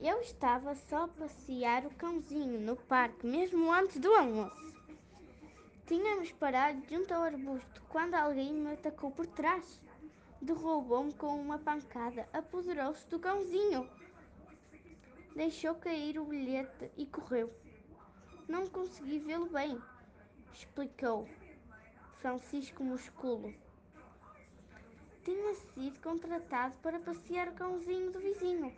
Eu estava só a passear o cãozinho no parque, mesmo antes do almoço. Tínhamos parado junto ao arbusto quando alguém me atacou por trás. Derrubou-me com uma pancada, apoderou-se do cãozinho. Deixou cair o bilhete e correu. Não consegui vê-lo bem, explicou Francisco Musculo. Tinha sido contratado para passear o cãozinho do vizinho.